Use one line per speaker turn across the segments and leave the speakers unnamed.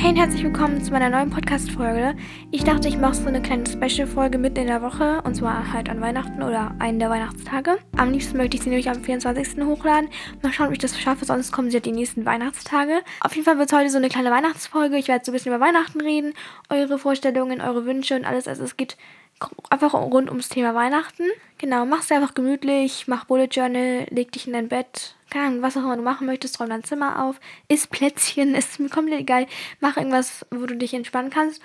Hey und herzlich willkommen zu meiner neuen Podcast-Folge. Ich dachte, ich mache so eine kleine Special-Folge mitten in der Woche und zwar halt an Weihnachten oder einen der Weihnachtstage. Am liebsten möchte ich sie nämlich am 24. hochladen. Mal schauen, ob ich das schaffe, sonst kommen sie halt die nächsten Weihnachtstage. Auf jeden Fall wird es heute so eine kleine Weihnachtsfolge. Ich werde so ein bisschen über Weihnachten reden, eure Vorstellungen, eure Wünsche und alles. Also es geht einfach rund ums Thema Weihnachten. Genau, mach's einfach gemütlich, mach Bullet Journal, leg dich in dein Bett, keine Ahnung, was auch immer du machen möchtest, räum dein Zimmer auf, isst Plätzchen, ist mir komplett egal, mach irgendwas, wo du dich entspannen kannst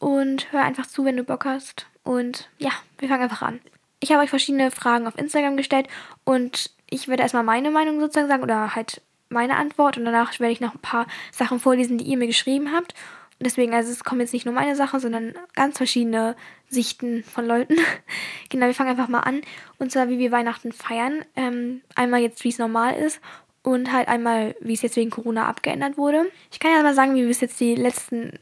und hör einfach zu, wenn du Bock hast. Und ja, wir fangen einfach an. Ich habe euch verschiedene Fragen auf Instagram gestellt und ich werde erstmal meine Meinung sozusagen sagen oder halt meine Antwort und danach werde ich noch ein paar Sachen vorlesen, die ihr mir geschrieben habt. Deswegen, also es kommen jetzt nicht nur meine Sachen, sondern ganz verschiedene Sichten von Leuten. genau, wir fangen einfach mal an. Und zwar, wie wir Weihnachten feiern. Ähm, einmal jetzt, wie es normal ist. Und halt einmal, wie es jetzt wegen Corona abgeändert wurde. Ich kann ja mal sagen, wie wir es jetzt die letzten,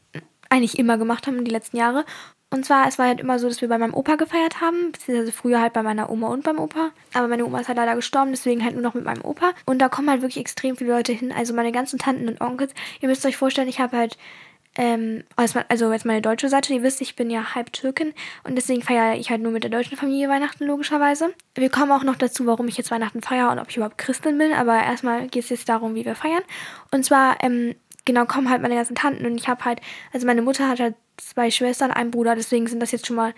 eigentlich immer gemacht haben, die letzten Jahre. Und zwar, es war halt immer so, dass wir bei meinem Opa gefeiert haben, beziehungsweise früher halt bei meiner Oma und beim Opa. Aber meine Oma ist halt leider gestorben, deswegen halt nur noch mit meinem Opa. Und da kommen halt wirklich extrem viele Leute hin, also meine ganzen Tanten und Onkels. Ihr müsst euch vorstellen, ich habe halt ähm, also jetzt meine deutsche Seite, ihr wisst, ich bin ja halb Türkin und deswegen feiere ich halt nur mit der deutschen Familie Weihnachten logischerweise. Wir kommen auch noch dazu, warum ich jetzt Weihnachten feiere und ob ich überhaupt Christin bin, aber erstmal geht es jetzt darum, wie wir feiern. Und zwar, ähm, genau, kommen halt meine ganzen Tanten und ich habe halt, also meine Mutter hat halt zwei Schwestern, einen Bruder, deswegen sind das jetzt schon mal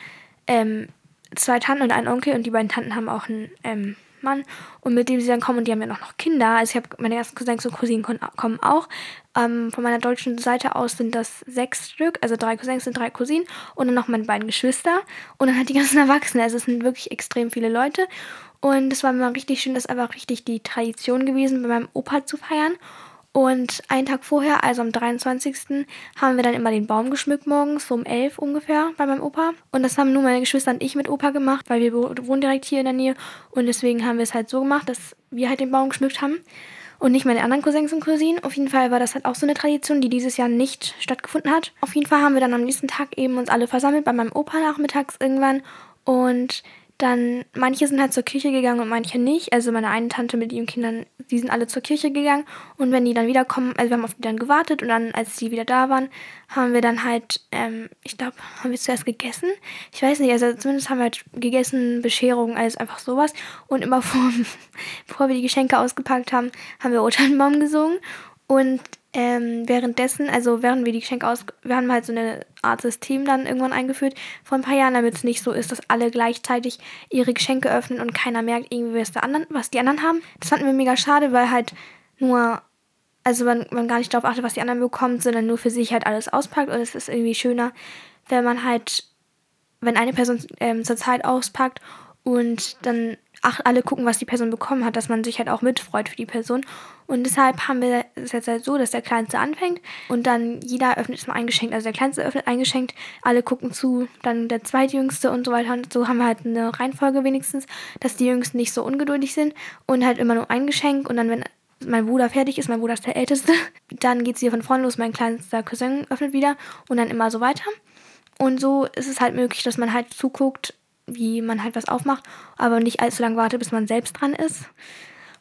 ähm, zwei Tanten und ein Onkel und die beiden Tanten haben auch einen ähm, Mann und mit dem sie dann kommen und die haben ja noch, noch Kinder. Also ich habe meine ersten Cousins und Cousinen kommen auch. Ähm, von meiner deutschen Seite aus sind das sechs Stück, also drei Cousins und drei Cousinen und dann noch meine beiden Geschwister und dann halt die ganzen Erwachsenen. Also es sind wirklich extrem viele Leute und es war mir richtig schön, das ist einfach richtig die Tradition gewesen, bei meinem Opa zu feiern. Und einen Tag vorher, also am 23., haben wir dann immer den Baum geschmückt morgens, so um 11 ungefähr bei meinem Opa. Und das haben nur meine Geschwister und ich mit Opa gemacht, weil wir wohnen direkt hier in der Nähe. Und deswegen haben wir es halt so gemacht, dass wir halt den Baum geschmückt haben und nicht meine anderen Cousins und Cousinen. Auf jeden Fall war das halt auch so eine Tradition, die dieses Jahr nicht stattgefunden hat. Auf jeden Fall haben wir dann am nächsten Tag eben uns alle versammelt bei meinem Opa nachmittags irgendwann und dann, manche sind halt zur Kirche gegangen und manche nicht. Also meine eine Tante mit ihren Kindern, die sind alle zur Kirche gegangen. Und wenn die dann wiederkommen, also wir haben auf die dann gewartet und dann, als die wieder da waren, haben wir dann halt, ähm, ich glaube, haben wir zuerst gegessen. Ich weiß nicht, also zumindest haben wir halt gegessen, Bescherung, alles einfach sowas. Und immer vor, bevor wir die Geschenke ausgepackt haben, haben wir O Tannenbaum gesungen. Und ähm, währenddessen, also während wir die Geschenke aus, wir haben halt so eine Art System dann irgendwann eingeführt vor ein paar Jahren, damit es nicht so ist, dass alle gleichzeitig ihre Geschenke öffnen und keiner merkt irgendwie, was, der anderen, was die anderen haben. Das fanden wir mega schade, weil halt nur, also man, man gar nicht darauf achtet, was die anderen bekommen, sondern nur für sich halt alles auspackt und es ist irgendwie schöner, wenn man halt, wenn eine Person ähm, zur Zeit auspackt und dann ach, alle gucken, was die Person bekommen hat, dass man sich halt auch mitfreut für die Person. Und deshalb haben wir es jetzt halt so, dass der Kleinste anfängt und dann jeder öffnet mal ein Geschenk. Also der Kleinste öffnet ein Geschenk, alle gucken zu, dann der Zweitjüngste und so weiter. Und so haben wir halt eine Reihenfolge wenigstens, dass die Jüngsten nicht so ungeduldig sind und halt immer nur ein Geschenk. Und dann, wenn mein Bruder fertig ist, mein Bruder ist der Älteste, dann geht es hier von vorne los, mein kleinster Cousin öffnet wieder und dann immer so weiter. Und so ist es halt möglich, dass man halt zuguckt, wie man halt was aufmacht, aber nicht allzu lange wartet, bis man selbst dran ist.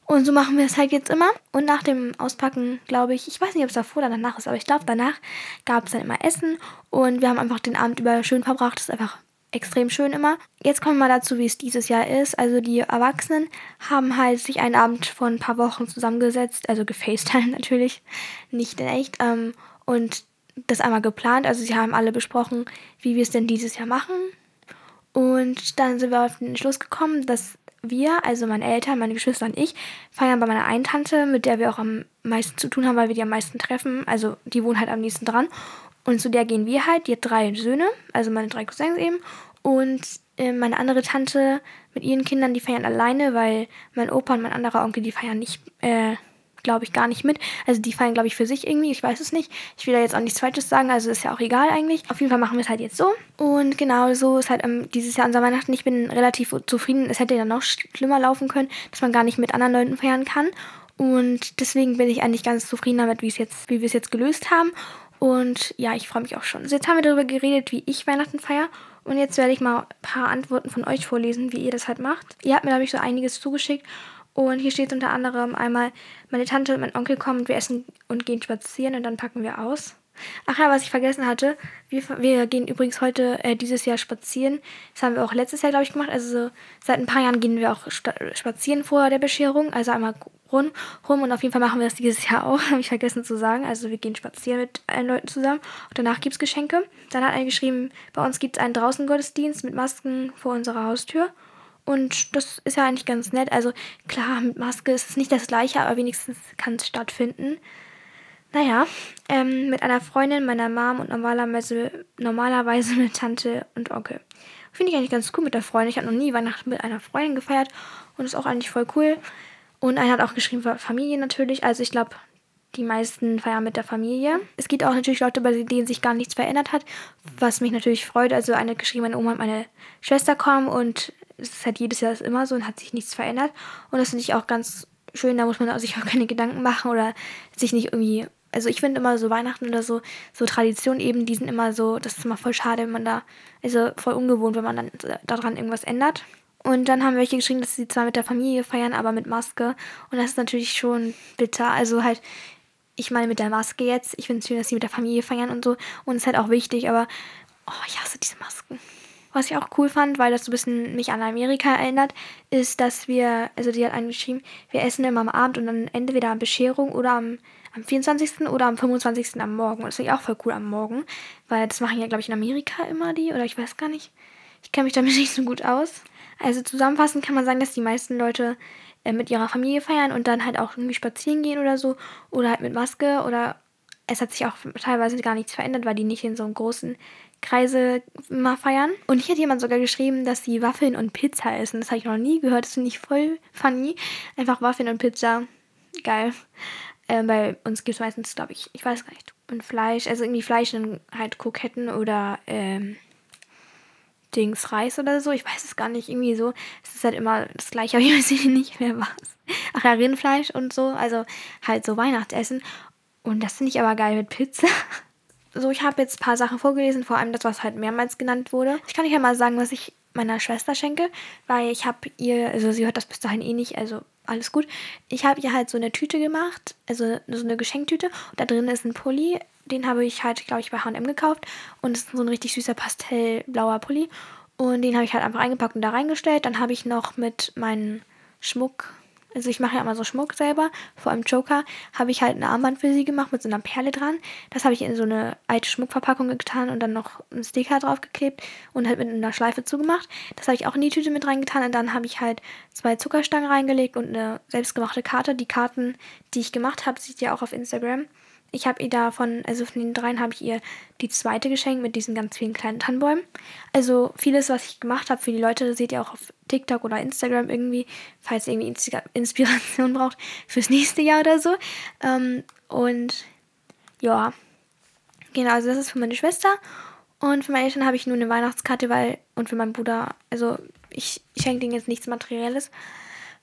Und so machen wir es halt jetzt immer. Und nach dem Auspacken, glaube ich, ich weiß nicht, ob es davor oder danach ist, aber ich glaube, danach gab es dann immer Essen und wir haben einfach den Abend über schön verbracht. Das ist einfach extrem schön immer. Jetzt kommen wir mal dazu, wie es dieses Jahr ist. Also die Erwachsenen haben halt sich einen Abend vor ein paar Wochen zusammengesetzt, also gefacetimed natürlich, nicht in echt, ähm, und das einmal geplant. Also sie haben alle besprochen, wie wir es denn dieses Jahr machen und dann sind wir auf den Schluss gekommen, dass wir, also meine Eltern, meine Geschwister und ich, feiern bei meiner einen Tante, mit der wir auch am meisten zu tun haben, weil wir die am meisten treffen. Also die wohnt halt am nächsten dran. Und zu der gehen wir halt. Die hat drei Söhne, also meine drei Cousins eben. Und äh, meine andere Tante mit ihren Kindern, die feiern alleine, weil mein Opa und mein anderer Onkel, die feiern nicht äh, glaube ich, gar nicht mit. Also die fallen, glaube ich, für sich irgendwie. Ich weiß es nicht. Ich will da jetzt auch nichts Falsches sagen, also ist ja auch egal eigentlich. Auf jeden Fall machen wir es halt jetzt so. Und genau so ist halt ähm, dieses Jahr unser Weihnachten. Ich bin relativ zufrieden. Es hätte ja noch schlimmer laufen können, dass man gar nicht mit anderen Leuten feiern kann. Und deswegen bin ich eigentlich ganz zufrieden damit, wie, wir es jetzt gelöst haben. Und ja, ich freue mich auch schon. Also jetzt haben wir darüber geredet, wie ich Weihnachten feiere. Und jetzt werde ich mal ein paar Antworten von euch vorlesen, wie ihr das halt macht. Ihr habt mir, glaube ich, so einiges zugeschickt. Und hier steht unter anderem einmal, meine Tante und mein Onkel kommen und wir essen und gehen spazieren und dann packen wir aus. Ach ja, was ich vergessen hatte, wir, wir gehen übrigens heute äh, dieses Jahr spazieren. Das haben wir auch letztes Jahr, glaube ich, gemacht. Also so, seit ein paar Jahren gehen wir auch spazieren vor der Bescherung. Also einmal rum, rum und auf jeden Fall machen wir das dieses Jahr auch, habe ich vergessen zu sagen. Also wir gehen spazieren mit allen Leuten zusammen und danach gibt es Geschenke. Dann hat einer geschrieben, bei uns gibt es einen Draußengottesdienst mit Masken vor unserer Haustür. Und das ist ja eigentlich ganz nett. Also klar, mit Maske ist es nicht das gleiche, aber wenigstens kann es stattfinden. Naja, ähm, mit einer Freundin, meiner Mom und normalerweise, normalerweise mit Tante und Onkel. Finde ich eigentlich ganz cool mit der Freundin. Ich habe noch nie Weihnachten mit einer Freundin gefeiert und ist auch eigentlich voll cool. Und einer hat auch geschrieben, Familie natürlich. Also ich glaube, die meisten feiern mit der Familie. Es gibt auch natürlich Leute, bei denen sich gar nichts verändert hat, was mich natürlich freut. Also eine hat geschrieben, meine Oma und meine Schwester kommen und es ist halt jedes Jahr das immer so und hat sich nichts verändert. Und das finde ich auch ganz schön, da muss man sich auch keine Gedanken machen oder sich nicht irgendwie. Also ich finde immer so Weihnachten oder so, so Traditionen eben, die sind immer so, das ist immer voll schade, wenn man da, also voll ungewohnt, wenn man dann daran irgendwas ändert. Und dann haben welche geschrieben, dass sie zwar mit der Familie feiern, aber mit Maske. Und das ist natürlich schon bitter. Also halt, ich meine mit der Maske jetzt. Ich finde es schön, dass sie mit der Familie feiern und so. Und es ist halt auch wichtig, aber oh, ich hasse diese Masken. Was ich auch cool fand, weil das so ein bisschen mich an Amerika erinnert, ist, dass wir, also die hat angeschrieben, wir essen immer am Abend und dann entweder am Bescherung oder am, am 24. oder am 25. am Morgen. Und das finde ich auch voll cool am Morgen, weil das machen ja, glaube ich, in Amerika immer die, oder ich weiß gar nicht. Ich kenne mich damit nicht so gut aus. Also zusammenfassend kann man sagen, dass die meisten Leute äh, mit ihrer Familie feiern und dann halt auch irgendwie spazieren gehen oder so. Oder halt mit Maske oder es hat sich auch teilweise gar nichts verändert, weil die nicht in so einem großen Kreise immer feiern. Und hier hat jemand sogar geschrieben, dass sie Waffeln und Pizza essen. Das habe ich noch nie gehört. Das finde ich voll funny. Einfach Waffeln und Pizza. Geil. Äh, bei uns gibt es meistens, glaube ich, ich weiß gar nicht. Und Fleisch, also irgendwie Fleisch und halt Kroketten oder ähm, Dings Reis oder so. Ich weiß es gar nicht. Irgendwie so. Es ist halt immer das gleiche, aber ich weiß nicht mehr was. Ach ja, Rindfleisch und so. Also halt so Weihnachtsessen. Und das finde ich aber geil mit Pizza. So, ich habe jetzt ein paar Sachen vorgelesen, vor allem das, was halt mehrmals genannt wurde. Ich kann euch ja mal sagen, was ich meiner Schwester schenke, weil ich habe ihr, also sie hört das bis dahin eh nicht, also alles gut. Ich habe ihr halt so eine Tüte gemacht, also so eine Geschenktüte. Und da drin ist ein Pulli, den habe ich halt, glaube ich, bei H&M gekauft. Und es ist so ein richtig süßer pastellblauer Pulli. Und den habe ich halt einfach eingepackt und da reingestellt. Dann habe ich noch mit meinem Schmuck also ich mache ja immer so Schmuck selber, vor allem Joker, habe ich halt eine Armband für sie gemacht mit so einer Perle dran. Das habe ich in so eine alte Schmuckverpackung getan und dann noch einen Sticker draufgeklebt und halt mit einer Schleife zugemacht. Das habe ich auch in die Tüte mit reingetan und dann habe ich halt zwei Zuckerstangen reingelegt und eine selbstgemachte Karte. Die Karten, die ich gemacht habe, seht ihr auch auf Instagram. Ich habe ihr davon, also von den dreien habe ich ihr die zweite geschenkt mit diesen ganz vielen kleinen Tannenbäumen. Also vieles, was ich gemacht habe für die Leute, seht ihr auch auf TikTok oder Instagram irgendwie, falls ihr irgendwie Inspiration braucht fürs nächste Jahr oder so. Ähm, und ja, genau, also das ist für meine Schwester. Und für meine Eltern habe ich nur eine Weihnachtskarte, weil, und für meinen Bruder, also ich, ich schenke denen jetzt nichts Materielles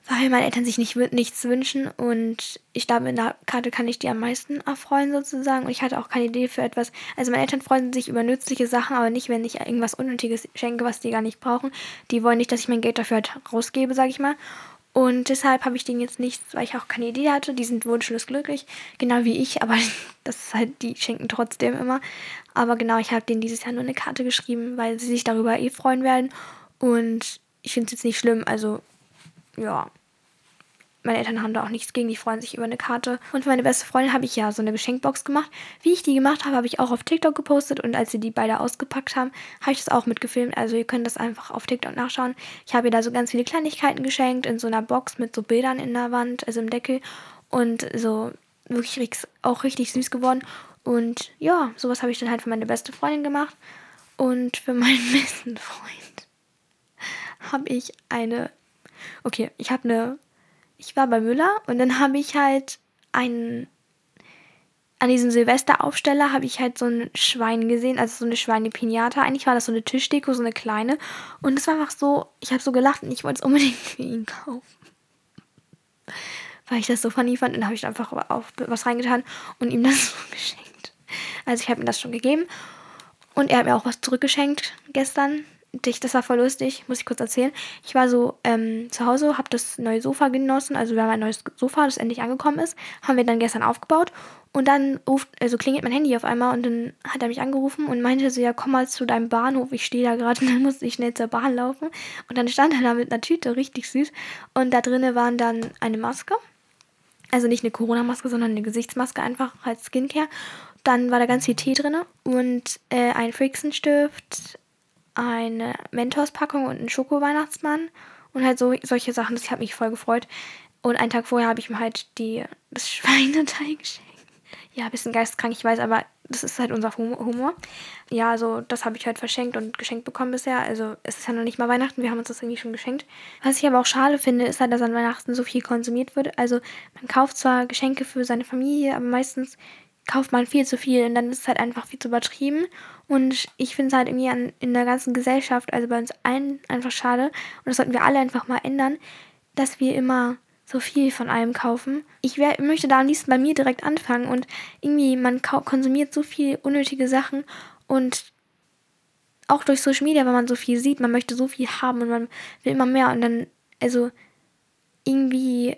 weil meine Eltern sich nicht, nichts wünschen und ich glaube, in der Karte kann ich die am meisten erfreuen sozusagen und ich hatte auch keine Idee für etwas. Also meine Eltern freuen sich über nützliche Sachen, aber nicht, wenn ich irgendwas Unnötiges schenke, was die gar nicht brauchen. Die wollen nicht, dass ich mein Geld dafür halt rausgebe, sage ich mal. Und deshalb habe ich denen jetzt nichts, weil ich auch keine Idee hatte. Die sind wunschlos glücklich, genau wie ich, aber das ist halt, die schenken trotzdem immer. Aber genau, ich habe denen dieses Jahr nur eine Karte geschrieben, weil sie sich darüber eh freuen werden. Und ich finde es jetzt nicht schlimm, also ja, meine Eltern haben da auch nichts gegen, die freuen sich über eine Karte. Und für meine beste Freundin habe ich ja so eine Geschenkbox gemacht. Wie ich die gemacht habe, habe ich auch auf TikTok gepostet und als sie die beide ausgepackt haben, habe ich das auch mitgefilmt. Also ihr könnt das einfach auf TikTok nachschauen. Ich habe ihr da so ganz viele Kleinigkeiten geschenkt in so einer Box mit so Bildern in der Wand, also im Deckel. Und so wirklich auch richtig süß geworden. Und ja, sowas habe ich dann halt für meine beste Freundin gemacht. Und für meinen besten Freund habe ich eine Okay, ich habe eine. Ich war bei Müller und dann habe ich halt einen. An diesem Silvesteraufsteller habe ich halt so ein Schwein gesehen, also so eine Schweine-Pinata. Eigentlich war das so eine Tischdeko, so eine kleine. Und es war einfach so, ich habe so gelacht und ich wollte es unbedingt für ihn kaufen. Weil ich das so funny fand. Und dann habe ich einfach auch was reingetan und ihm das so geschenkt. Also ich habe ihm das schon gegeben. Und er hat mir auch was zurückgeschenkt gestern dich, das war voll lustig, muss ich kurz erzählen. Ich war so ähm, zu Hause, habe das neue Sofa genossen, also wir haben ein neues Sofa, das endlich angekommen ist, haben wir dann gestern aufgebaut Und dann ruft, also klingelt mein Handy auf einmal und dann hat er mich angerufen und meinte so, ja, komm mal zu deinem Bahnhof, ich stehe da gerade und dann musste ich schnell zur Bahn laufen. Und dann stand er da mit einer Tüte, richtig süß. Und da drinnen waren dann eine Maske. Also nicht eine Corona-Maske, sondern eine Gesichtsmaske einfach als Skincare. Dann war da ganz viel Tee drin und äh, ein Fricksenstift, eine Mentos-Packung und ein Schoko-Weihnachtsmann und halt so solche Sachen. Das hat mich voll gefreut. Und einen Tag vorher habe ich mir halt die, das Schweineteil geschenkt. Ja, ein bisschen geisteskrank, ich weiß, aber das ist halt unser Humor. Ja, also das habe ich halt verschenkt und geschenkt bekommen bisher. Also es ist ja noch nicht mal Weihnachten, wir haben uns das irgendwie schon geschenkt. Was ich aber auch schade finde, ist halt, dass an Weihnachten so viel konsumiert wird. Also man kauft zwar Geschenke für seine Familie, aber meistens kauft man viel zu viel und dann ist es halt einfach viel zu übertrieben. Und ich finde es halt irgendwie an, in der ganzen Gesellschaft, also bei uns allen, einfach schade. Und das sollten wir alle einfach mal ändern, dass wir immer so viel von allem kaufen. Ich wär, möchte da am liebsten bei mir direkt anfangen und irgendwie, man konsumiert so viel unnötige Sachen und auch durch Social Media, wenn man so viel sieht, man möchte so viel haben und man will immer mehr und dann, also irgendwie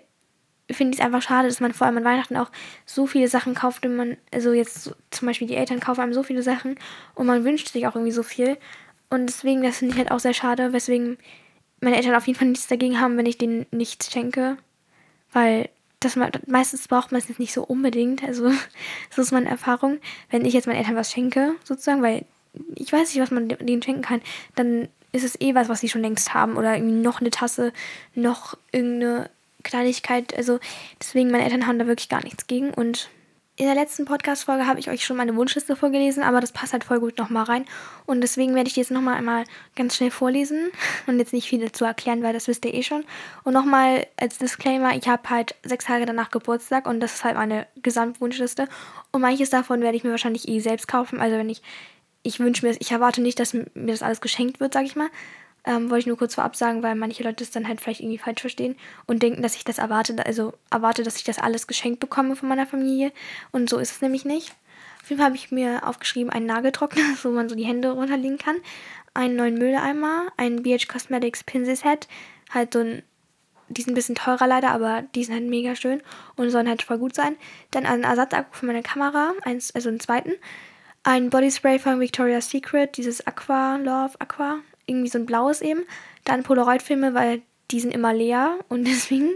finde ich es einfach schade, dass man vor allem an Weihnachten auch so viele Sachen kauft und man, also jetzt zum Beispiel die Eltern kaufen einem so viele Sachen und man wünscht sich auch irgendwie so viel. Und deswegen, das finde ich halt auch sehr schade, weswegen meine Eltern auf jeden Fall nichts dagegen haben, wenn ich denen nichts schenke. Weil das meistens braucht man es jetzt nicht so unbedingt. Also, das ist meine Erfahrung. Wenn ich jetzt meinen Eltern was schenke, sozusagen, weil ich weiß nicht, was man denen schenken kann, dann ist es eh was, was sie schon längst haben. Oder irgendwie noch eine Tasse, noch irgendeine Kleinigkeit. Also deswegen, meine Eltern haben da wirklich gar nichts gegen. Und in der letzten Podcast-Folge habe ich euch schon meine Wunschliste vorgelesen, aber das passt halt voll gut nochmal rein. Und deswegen werde ich die jetzt nochmal einmal ganz schnell vorlesen und jetzt nicht viel dazu erklären, weil das wisst ihr eh schon. Und nochmal als Disclaimer, ich habe halt sechs Tage danach Geburtstag und das ist halt meine Gesamtwunschliste. Und manches davon werde ich mir wahrscheinlich eh selbst kaufen. Also wenn ich, ich wünsche mir, ich erwarte nicht, dass mir das alles geschenkt wird, sag ich mal, ähm, wollte ich nur kurz vorab sagen, weil manche Leute es dann halt vielleicht irgendwie falsch verstehen und denken, dass ich das erwarte, also erwarte, dass ich das alles geschenkt bekomme von meiner Familie. Und so ist es nämlich nicht. Auf jeden Fall habe ich mir aufgeschrieben, einen Nageltrockner, wo man so die Hände runterlegen kann, einen neuen Mülleimer, ein BH Cosmetics Pinselset, halt so ein die sind ein bisschen teurer leider, aber die sind halt mega schön und sollen halt voll gut sein. Dann einen Ersatzakku für meine Kamera, eins, also einen zweiten. Ein Bodyspray von Victoria's Secret, dieses Aqua Love Aqua irgendwie so ein blaues eben. Dann Polaroid-Filme, weil die sind immer leer und deswegen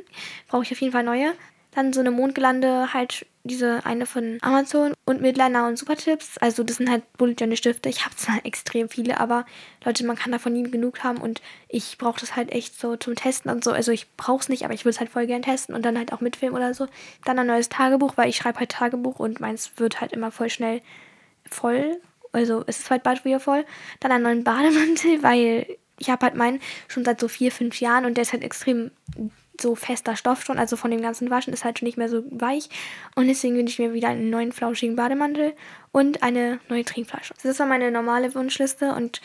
brauche ich auf jeden Fall neue. Dann so eine Mondgelande, halt diese eine von Amazon und Midliner und Supertips. Also das sind halt Bullet Journal Stifte. Ich habe zwar extrem viele, aber Leute, man kann davon nie genug haben und ich brauche das halt echt so zum Testen und so. Also ich brauche es nicht, aber ich würde es halt voll gern testen und dann halt auch mitfilmen oder so. Dann ein neues Tagebuch, weil ich schreibe halt Tagebuch und meins wird halt immer voll schnell voll also es ist halt bald wieder voll. Dann einen neuen Bademantel, weil ich habe halt meinen schon seit so vier, fünf Jahren und der ist halt extrem so fester Stoff schon, also von dem ganzen Waschen ist halt schon nicht mehr so weich. Und deswegen wünsche ich mir wieder einen neuen flauschigen Bademantel und eine neue Trinkflasche. Das war meine normale Wunschliste und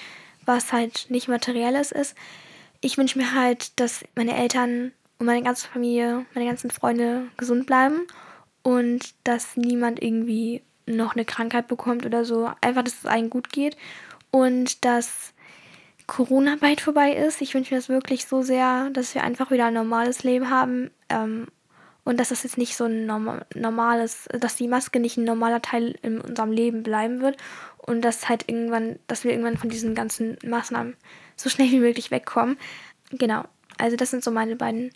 was halt nicht materielles ist. Ich wünsche mir halt, dass meine Eltern und meine ganze Familie, meine ganzen Freunde gesund bleiben und dass niemand irgendwie noch eine Krankheit bekommt oder so. Einfach, dass es allen gut geht und dass Corona bald vorbei ist. Ich wünsche mir das wirklich so sehr, dass wir einfach wieder ein normales Leben haben ähm, und dass das jetzt nicht so ein normales, dass die Maske nicht ein normaler Teil in unserem Leben bleiben wird und dass halt irgendwann, dass wir irgendwann von diesen ganzen Maßnahmen so schnell wie möglich wegkommen. Genau. Also das sind so meine beiden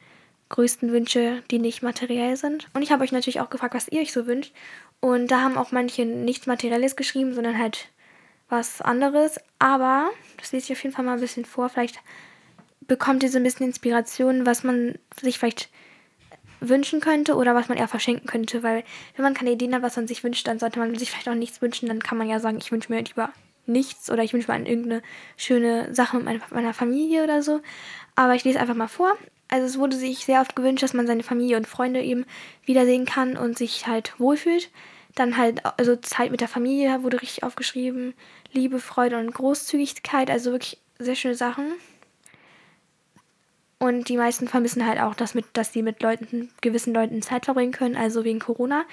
größten Wünsche, die nicht materiell sind. Und ich habe euch natürlich auch gefragt, was ihr euch so wünscht. Und da haben auch manche nichts Materielles geschrieben, sondern halt was anderes. Aber, das lese ich auf jeden Fall mal ein bisschen vor, vielleicht bekommt ihr so ein bisschen Inspiration, was man sich vielleicht wünschen könnte oder was man eher verschenken könnte. Weil wenn man keine Ideen hat, was man sich wünscht, dann sollte man sich vielleicht auch nichts wünschen. Dann kann man ja sagen, ich wünsche mir lieber nichts oder ich wünsche mir irgendeine schöne Sache mit meiner Familie oder so. Aber ich lese einfach mal vor also es wurde sich sehr oft gewünscht, dass man seine Familie und Freunde eben wiedersehen kann und sich halt wohlfühlt. Dann halt, also Zeit mit der Familie wurde richtig aufgeschrieben. Liebe, Freude und Großzügigkeit, also wirklich sehr schöne Sachen. Und die meisten vermissen halt auch, dass, mit, dass die mit Leuten, gewissen Leuten Zeit verbringen können, also wegen Corona.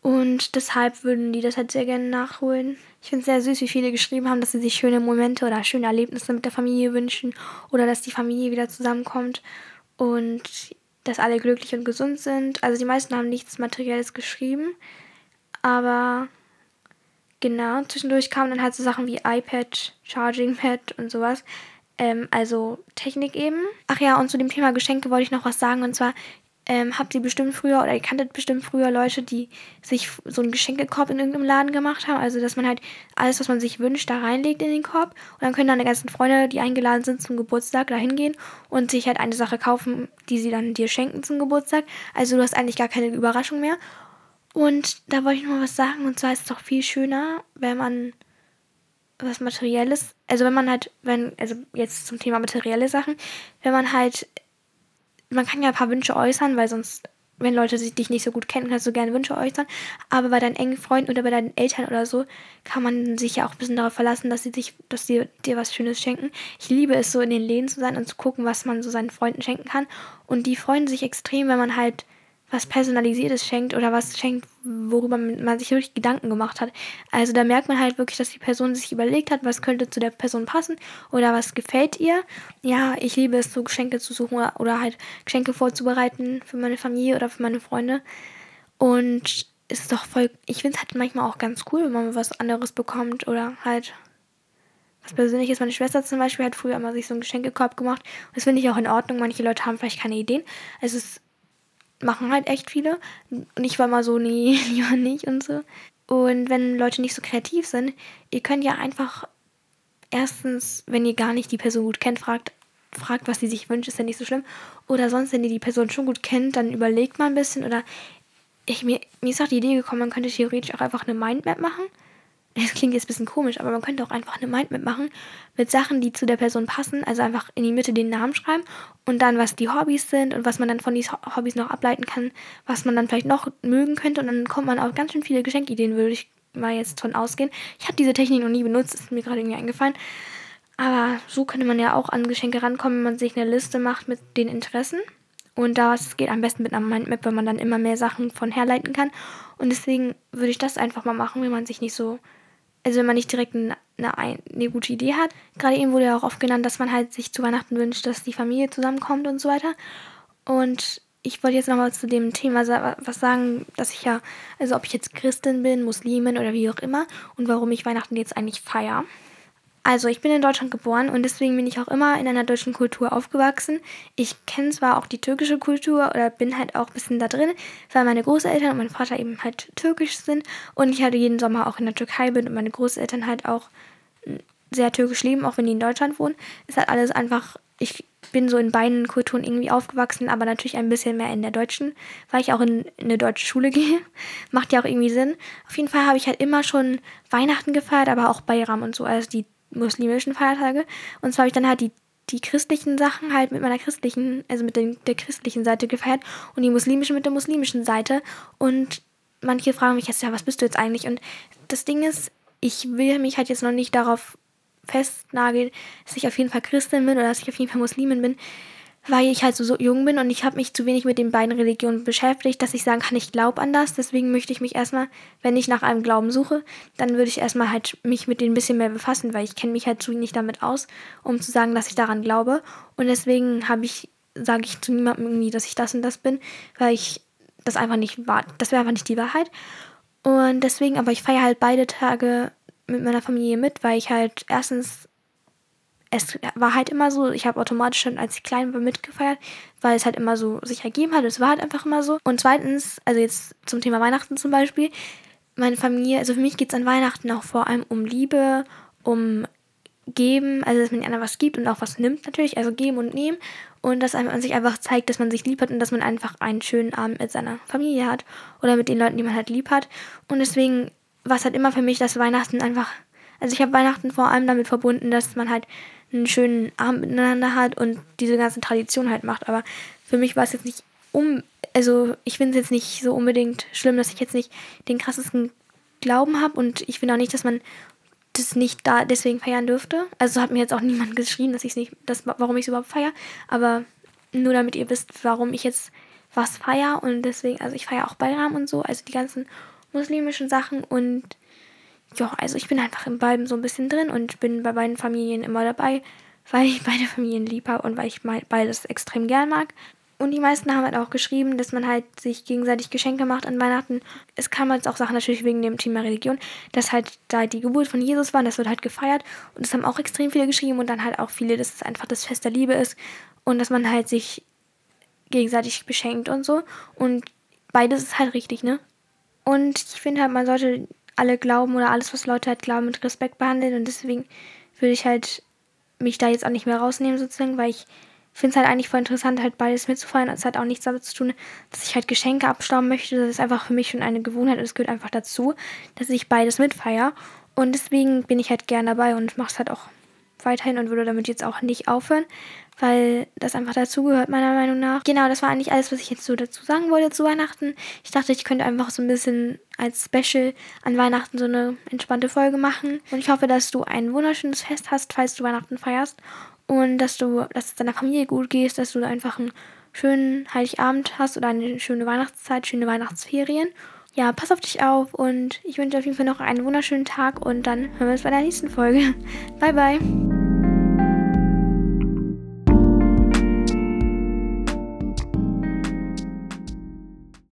Und deshalb würden die das halt sehr gerne nachholen. Ich finde es sehr süß, wie viele geschrieben haben, dass sie sich schöne Momente oder schöne Erlebnisse mit der Familie wünschen oder dass die Familie wieder zusammenkommt und dass alle glücklich und gesund sind. Also die meisten haben nichts Materielles geschrieben, Aber genau, zwischendurch kamen dann halt so Sachen wie iPad, Charging Pad und sowas. Ähm, also Technik eben. Ach ja, und zu dem Thema Geschenke wollte ich noch was sagen. Und zwar ähm, habt ihr bestimmt früher oder ihr kanntet bestimmt früher Leute, die sich so einen Geschenkekorb in irgendeinem Laden gemacht haben. Also, dass man halt alles, was man sich wünscht, da reinlegt in den Korb. Und dann können die ganzen Freunde, die eingeladen sind zum Geburtstag, da hingehen und sich halt eine Sache kaufen, die sie dann dir schenken zum Geburtstag. Also, du hast eigentlich gar keine Überraschung mehr. Und da wollte ich noch mal was sagen. Und zwar ist es doch viel schöner, wenn man was Materielles, also wenn man halt, wenn, also jetzt zum Thema materielle Sachen, wenn man halt man kann ja ein paar Wünsche äußern, weil sonst, wenn Leute dich nicht so gut kennen, kannst du gerne Wünsche äußern. Aber bei deinen engen Freunden oder bei deinen Eltern oder so kann man sich ja auch ein bisschen darauf verlassen, dass sie sich, dass sie dir was Schönes schenken. Ich liebe es so in den Läden zu sein und zu gucken, was man so seinen Freunden schenken kann. Und die freuen sich extrem, wenn man halt was Personalisiertes schenkt oder was schenkt, worüber man sich wirklich Gedanken gemacht hat. Also da merkt man halt wirklich, dass die Person sich überlegt hat, was könnte zu der Person passen oder was gefällt ihr. Ja, ich liebe es, so Geschenke zu suchen oder, halt Geschenke vorzubereiten für meine Familie oder für meine Freunde. Und es ist doch voll, ich finde es halt manchmal auch ganz cool, wenn man was anderes bekommt oder halt was Persönliches. Meine Schwester zum Beispiel hat früher immer sich so einen Geschenkekorb gemacht. Das finde ich auch in Ordnung. Manche Leute haben vielleicht keine Ideen. Also es ist machen halt echt viele. Und ich war mal so, nee, lieber nicht und so. Und wenn Leute nicht so kreativ sind, ihr könnt ja einfach erstens, wenn ihr gar nicht die Person gut kennt, fragt, fragt, was sie sich wünscht, ist ja nicht so schlimm. Oder sonst, wenn ihr die Person schon gut kennt, dann überlegt mal ein bisschen. Oder ich, mir, mir ist auch die Idee gekommen, man könnte theoretisch auch einfach eine Mindmap machen das klingt jetzt ein bisschen komisch, aber man könnte auch einfach eine Mindmap machen mit Sachen, die zu der Person passen. Also einfach in die Mitte den Namen schreiben und dann, was die Hobbys sind und was man dann von diesen Hobbys noch ableiten kann, was man dann vielleicht noch mögen könnte. Und dann kommt man auf ganz schön viele Geschenkideen, würde ich mal jetzt von ausgehen. Ich habe diese Technik noch nie benutzt, ist mir gerade irgendwie eingefallen. Aber so könnte man ja auch an Geschenke rankommen, wenn man sich eine Liste macht mit den Interessen. Und das geht am besten mit einer Mindmap, weil man dann immer mehr Sachen von herleiten kann. Und deswegen würde ich das einfach mal machen, wenn man sich nicht so also wenn man nicht direkt eine, eine, gute Idee hat. Gerade eben wurde ja auch oft genannt, dass man halt sich zu Weihnachten wünscht, dass die Familie zusammenkommt und so weiter. Und ich wollte jetzt nochmal zu dem Thema was sagen, dass ich ja, also ob ich jetzt Christin bin, Muslimin oder wie auch immer und warum ich Weihnachten jetzt eigentlich feiere. Also, ich bin in Deutschland geboren und deswegen bin ich auch immer in einer deutschen Kultur aufgewachsen. Ich kenne zwar auch die türkische Kultur oder bin halt auch ein bisschen da drin, weil meine Großeltern und mein Vater eben halt türkisch sind und ich halt jeden Sommer auch in der Türkei bin und meine Großeltern halt auch sehr türkisch leben, auch wenn die in Deutschland wohnen. Ist halt alles einfach, ich bin so in beiden Kulturen irgendwie aufgewachsen, aber natürlich ein bisschen mehr in der deutschen, weil ich auch in, in eine deutsche Schule gehe. Macht ja auch irgendwie Sinn. Auf jeden Fall habe ich halt immer schon Weihnachten gefeiert, aber auch Bayram und so, also die muslimischen Feiertage. Und zwar habe ich dann halt die, die christlichen Sachen halt mit meiner christlichen, also mit den, der christlichen Seite gefeiert und die muslimischen mit der muslimischen Seite. Und manche fragen mich jetzt, ja, was bist du jetzt eigentlich? Und das Ding ist, ich will mich halt jetzt noch nicht darauf festnageln, dass ich auf jeden Fall Christin bin oder dass ich auf jeden Fall Muslimin bin weil ich halt so, so jung bin und ich habe mich zu wenig mit den beiden Religionen beschäftigt, dass ich sagen kann, ich glaube an das. Deswegen möchte ich mich erstmal, wenn ich nach einem Glauben suche, dann würde ich erstmal halt mich mit denen ein bisschen mehr befassen, weil ich kenne mich halt zu wenig damit aus, um zu sagen, dass ich daran glaube. Und deswegen habe ich, sage ich zu niemandem irgendwie, dass ich das und das bin, weil ich das einfach nicht war. Das wäre einfach nicht die Wahrheit. Und deswegen, aber ich feiere halt beide Tage mit meiner Familie mit, weil ich halt erstens es war halt immer so, ich habe automatisch schon, als ich klein war, mitgefeiert, weil es halt immer so sich ergeben hat. Es war halt einfach immer so. Und zweitens, also jetzt zum Thema Weihnachten zum Beispiel, meine Familie, also für mich geht es an Weihnachten auch vor allem um Liebe, um Geben, also dass man einer was gibt und auch was nimmt natürlich, also geben und nehmen. Und dass man sich einfach zeigt, dass man sich lieb hat und dass man einfach einen schönen Abend mit seiner Familie hat oder mit den Leuten, die man halt lieb hat. Und deswegen war es halt immer für mich, dass Weihnachten einfach, also ich habe Weihnachten vor allem damit verbunden, dass man halt einen schönen Abend miteinander hat und diese ganze Tradition halt macht. Aber für mich war es jetzt nicht um, also ich finde es jetzt nicht so unbedingt schlimm, dass ich jetzt nicht den krassesten Glauben habe und ich finde auch nicht, dass man das nicht da deswegen feiern dürfte. Also hat mir jetzt auch niemand geschrieben, dass ich nicht, das, warum ich es überhaupt feiere. Aber nur damit ihr wisst, warum ich jetzt was feiere und deswegen, also ich feiere auch Bayram und so, also die ganzen muslimischen Sachen und ja, also ich bin einfach in beiden so ein bisschen drin und bin bei beiden Familien immer dabei, weil ich beide Familien lieb habe und weil ich beides extrem gern mag. Und die meisten haben halt auch geschrieben, dass man halt sich gegenseitig Geschenke macht an Weihnachten. Es kam jetzt auch Sachen natürlich wegen dem Thema Religion, dass halt da die Geburt von Jesus war, das wird halt gefeiert. Und das haben auch extrem viele geschrieben und dann halt auch viele, dass es einfach das Fest der Liebe ist und dass man halt sich gegenseitig beschenkt und so. Und beides ist halt richtig, ne? Und ich finde halt, man sollte alle glauben oder alles, was Leute halt glauben, mit Respekt behandeln. Und deswegen würde ich halt mich da jetzt auch nicht mehr rausnehmen, sozusagen, weil ich finde es halt eigentlich voll interessant, halt beides mitzufeiern. Es hat auch nichts damit zu tun, dass ich halt Geschenke abstauben möchte. Das ist einfach für mich schon eine Gewohnheit und es gehört einfach dazu, dass ich beides mitfeiere. Und deswegen bin ich halt gern dabei und mache es halt auch weiterhin und würde damit jetzt auch nicht aufhören, weil das einfach dazugehört, meiner Meinung nach. Genau, das war eigentlich alles, was ich jetzt so dazu sagen wollte zu Weihnachten. Ich dachte, ich könnte einfach so ein bisschen als Special an Weihnachten so eine entspannte Folge machen. Und ich hoffe, dass du ein wunderschönes Fest hast, falls du Weihnachten feierst und dass du, dass es deiner Familie gut geht, dass du einfach einen schönen Heiligabend hast oder eine schöne Weihnachtszeit, schöne Weihnachtsferien. Ja, pass auf dich auf und ich wünsche auf jeden Fall noch einen wunderschönen Tag und dann hören wir uns bei der nächsten Folge. Bye, bye.